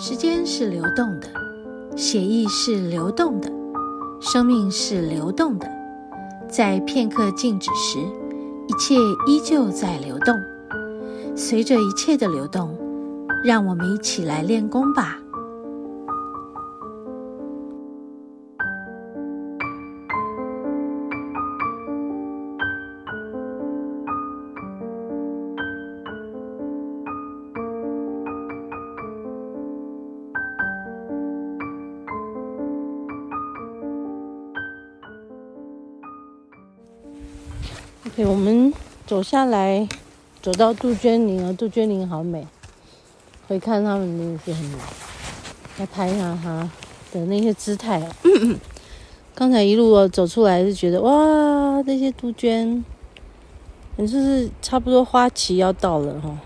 时间是流动的，血液是流动的，生命是流动的。在片刻静止时，一切依旧在流动。随着一切的流动，让我们一起来练功吧。我们走下来，走到杜鹃林啊，杜鹃林好美，回看他们那些很美，来拍一下它的那些姿态啊。刚才一路走出来是觉得哇，那些杜鹃，就是差不多花期要到了哈，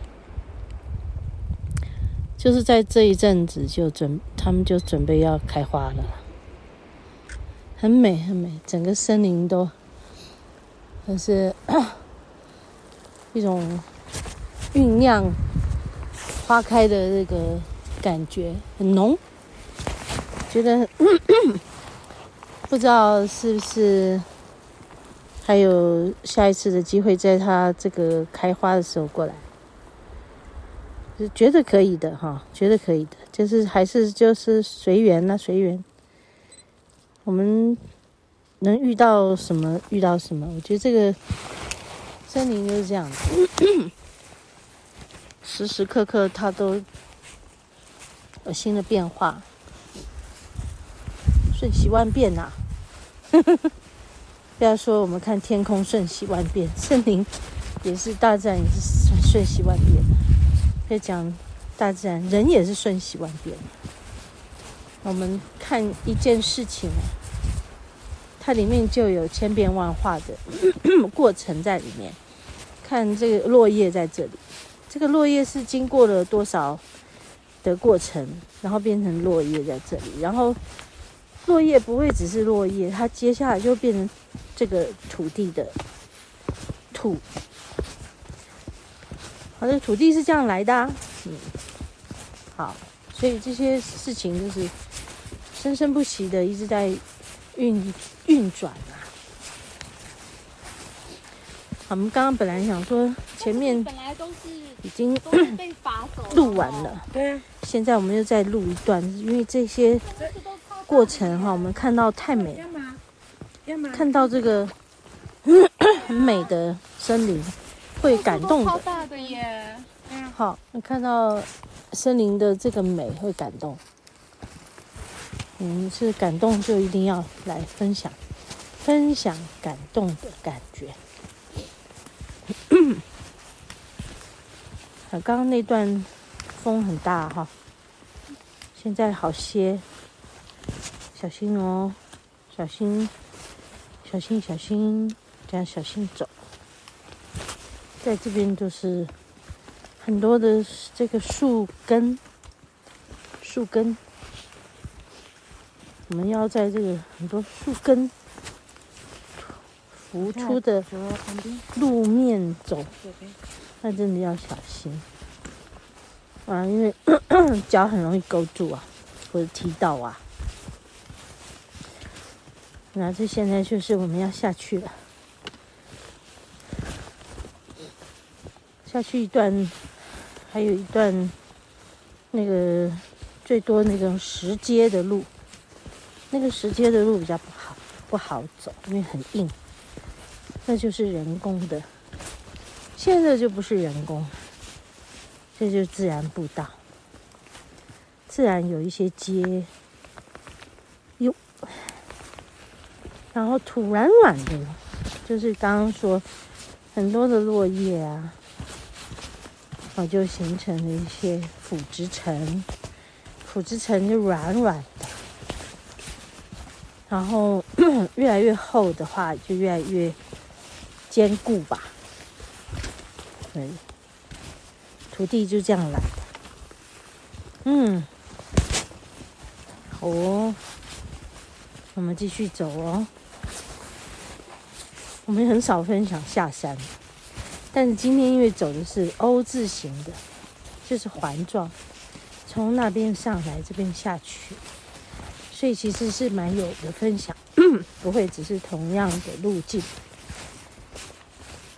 就是在这一阵子就准，他们就准备要开花了，很美很美，整个森林都。但是 一种酝酿花开的那个感觉很浓，觉得 不知道是不是还有下一次的机会，在它这个开花的时候过来，是觉得可以的哈，觉得可以的，就是还是就是随缘啦，随缘，我们。能遇到什么遇到什么，我觉得这个森林就是这样子，时时刻刻它都有新的变化，瞬息万变呐、啊！不要说我们看天空瞬息万变，森林也是大自然也是瞬息万变。可以讲大自然人也是瞬息万变。我们看一件事情。它里面就有千变万化的 过程在里面。看这个落叶在这里，这个落叶是经过了多少的过程，然后变成落叶在这里。然后落叶不会只是落叶，它接下来就变成这个土地的土。好的，土地是这样来的。嗯，好，所以这些事情就是生生不息的，一直在。运运转啊！我们刚刚本来想说前面本来都是已经被罚走录完了，对。现在我们又再录一段，因为这些过程哈，我们看到太美，看到这个 很美的森林，会感动的。超大的耶！好，你看到森林的这个美会感动。嗯，是感动就一定要来分享，分享感动的感觉。刚刚那段风很大哈，现在好些，小心哦，小心，小心，小心，这样小心走。在这边就是很多的这个树根，树根。我们要在这个很多树根浮出的路面走，那真的要小心啊！因为 脚很容易勾住啊，或者踢到啊。那这现在就是我们要下去了，下去一段，还有一段那个最多那种石阶的路。那个石阶的路比较不好，不好走，因为很硬。那就是人工的，现在就不是人工，这就自然步道。自然有一些阶，哟，然后土软软的，就是刚刚说很多的落叶啊，然后就形成了一些腐殖层，腐殖层就软软。然后 越来越厚的话，就越来越坚固吧。对，土地就这样来。嗯，好哦，我们继续走哦。我们很少分享下山，但是今天因为走的是 O 字形的，就是环状，从那边上来这边下去，所以其实是蛮有的分享，不会只是同样的路径。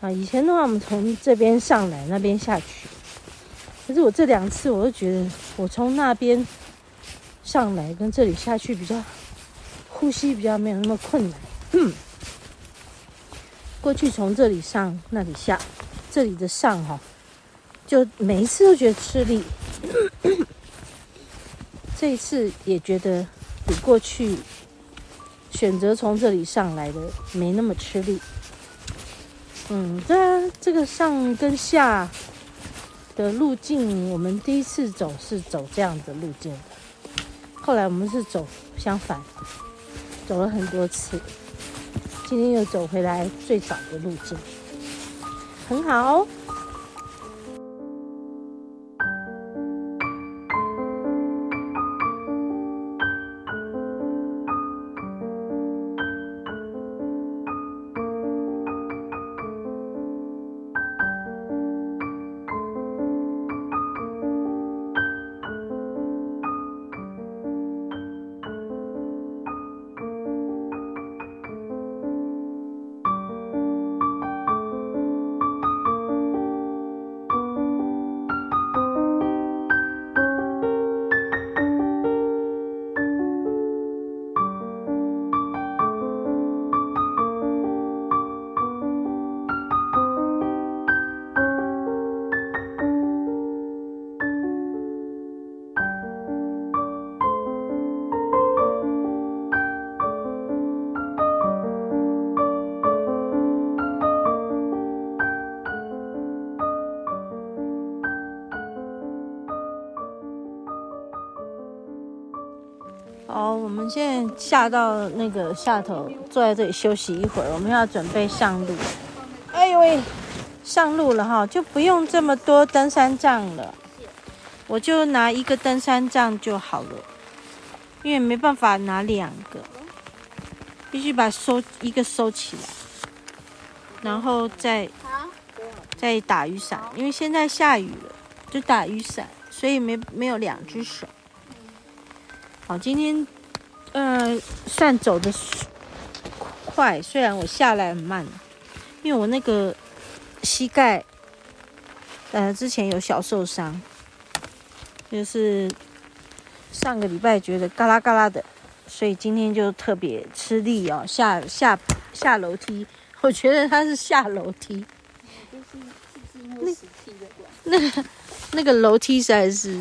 啊，以前的话我们从这边上来，那边下去，可是我这两次我都觉得我从那边上来跟这里下去比较呼吸比较没有那么困难。过去从这里上那里下，这里的上哈，就每一次都觉得吃力。这一次也觉得比过去选择从这里上来的没那么吃力。嗯，这这个上跟下的路径，我们第一次走是走这样的路径，后来我们是走相反，走了很多次。今天又走回来最早的路径，很好。好，我们现在下到那个下头，坐在这里休息一会儿。我们要准备上路。哎呦喂，上路了哈，就不用这么多登山杖了，我就拿一个登山杖就好了，因为没办法拿两个，必须把收一个收起来，然后再再打雨伞，因为现在下雨了，就打雨伞，所以没没有两只手。好，今天，呃，算走的快，虽然我下来很慢，因为我那个膝盖，呃，之前有小受伤，就是上个礼拜觉得嘎啦嘎啦的，所以今天就特别吃力哦，下下下楼梯，我觉得它是下楼梯，那那个那个楼梯实在是。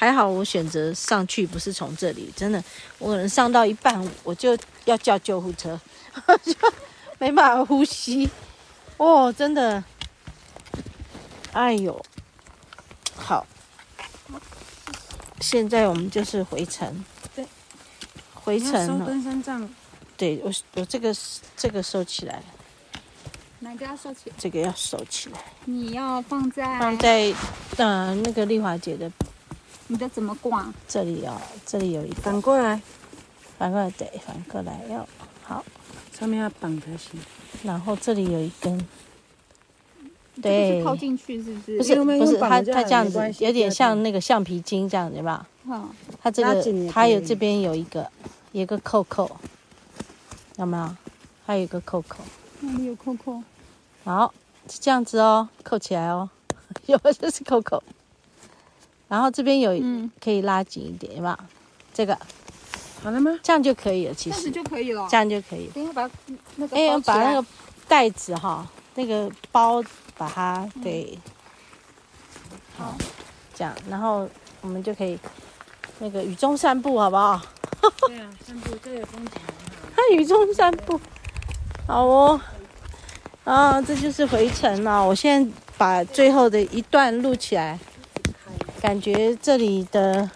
还好我选择上去不是从这里，真的，我可能上到一半我就要叫救护车，就没办法呼吸。哦，真的，哎呦，好，现在我们就是回程，对，回程了。收登山杖，对我我这个这个收起来，哪个要收起来？这个要收起来。你要放在放在呃那个丽华姐的。你的怎么挂？这里哦，这里有一个。反过来，反过来对，反过来要好。上面要绑才行。然后这里有一根。对。套进去是不是？不是不是，它它这样子有点像那个橡皮筋这样子吧？好。它这个它有这边有一个，有一个扣扣，有没有？还有一个扣扣。那里有扣扣？好，是这样子哦，扣起来哦。有，这是扣扣。然后这边有可以拉紧一点，有没有？这个好了吗？这样就可以了，其实这样就可以了，这样就可以。等一下把那个哎，把那个袋子哈，那个包把它给好，这样，然后我们就可以那个雨中散步，好不好？对啊，散步这有风景很好。它雨中散步，好哦。啊，这就是回程了。我现在把最后的一段录起来。感觉这里的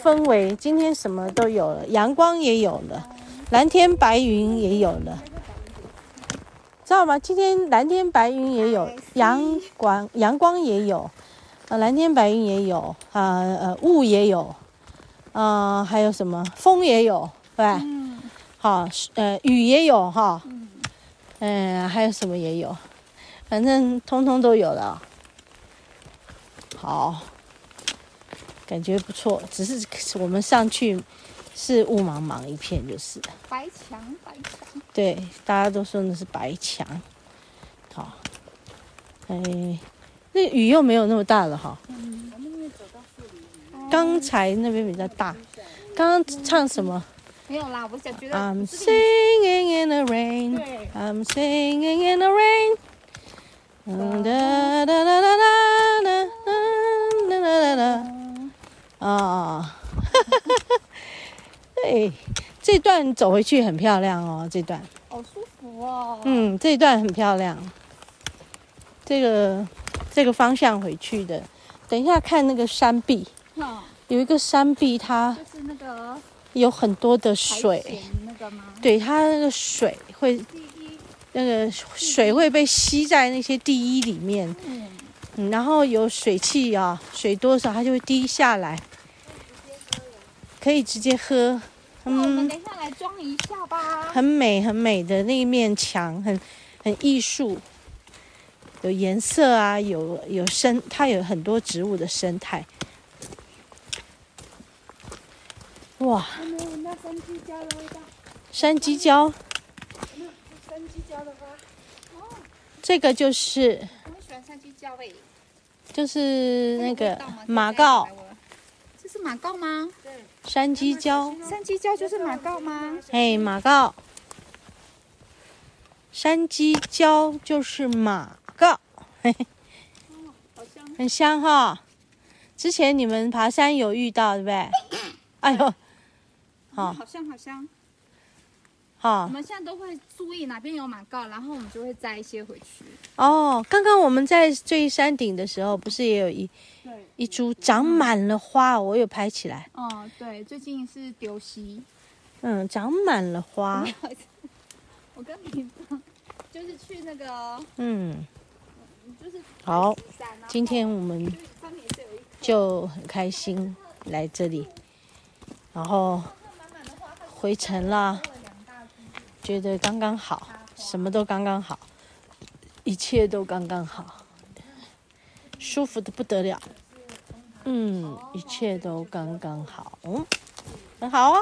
氛围，今天什么都有了，阳光也有了，蓝天白云也有了，知道吗？今天蓝天白云也有，阳光阳光也有，啊，蓝天白云也有，啊呃雾也有，啊还有什么风也有，对吧？嗯。好，呃雨也有哈，嗯，还有什么也有，反正通通都有了。好。感觉不错，只是我们上去是雾茫茫一片，就是白墙白墙。对，大家都说那是白墙。好，哎，那雨又没有那么大了哈。刚才那边比较大，刚刚唱什么？没有啦，我想觉得。I'm singing in the rain. I'm singing in the rain. 哒哒哒哒哒哒哒。这段走回去很漂亮哦，这段。好舒服哦。嗯，这一段很漂亮。这个这个方向回去的，等一下看那个山壁。有一个山壁，它就是那个有很多的水，那个吗？对，它那个水会，那个水会被吸在那些地衣里面，嗯，然后有水汽啊，水多少它就会滴下来，可以直接喝。嗯，我们等一下来装一下吧。很美很美的那一面墙，很很艺术，有颜色啊，有有生，它有很多植物的生态。哇！闻到山鸡椒的味道？山鸡椒。山鸡椒的花。哦。这个就是。我喜欢山鸡椒味。就是那个马告。这是马告吗？对。山鸡椒。山鸡椒就是马告吗？哎，马告。山鸡椒就是马告。嘿嘿。很香哈。之前你们爬山有遇到对不对？哎呦。好香好香，好，我们现在都会注意哪边有马告，然后我们就会摘一些回去。哦，刚刚我们在最山顶的时候，不是也有一一株长满了花，我有拍起来。哦，对，最近是丢西，嗯，长满了花。我跟你说，就是去那个，嗯，就是好，今天我们就很开心来这里，然后。回程了，觉得刚刚好，什么都刚刚好，一切都刚刚好，舒服的不得了，嗯，一切都刚刚好，嗯，很好啊。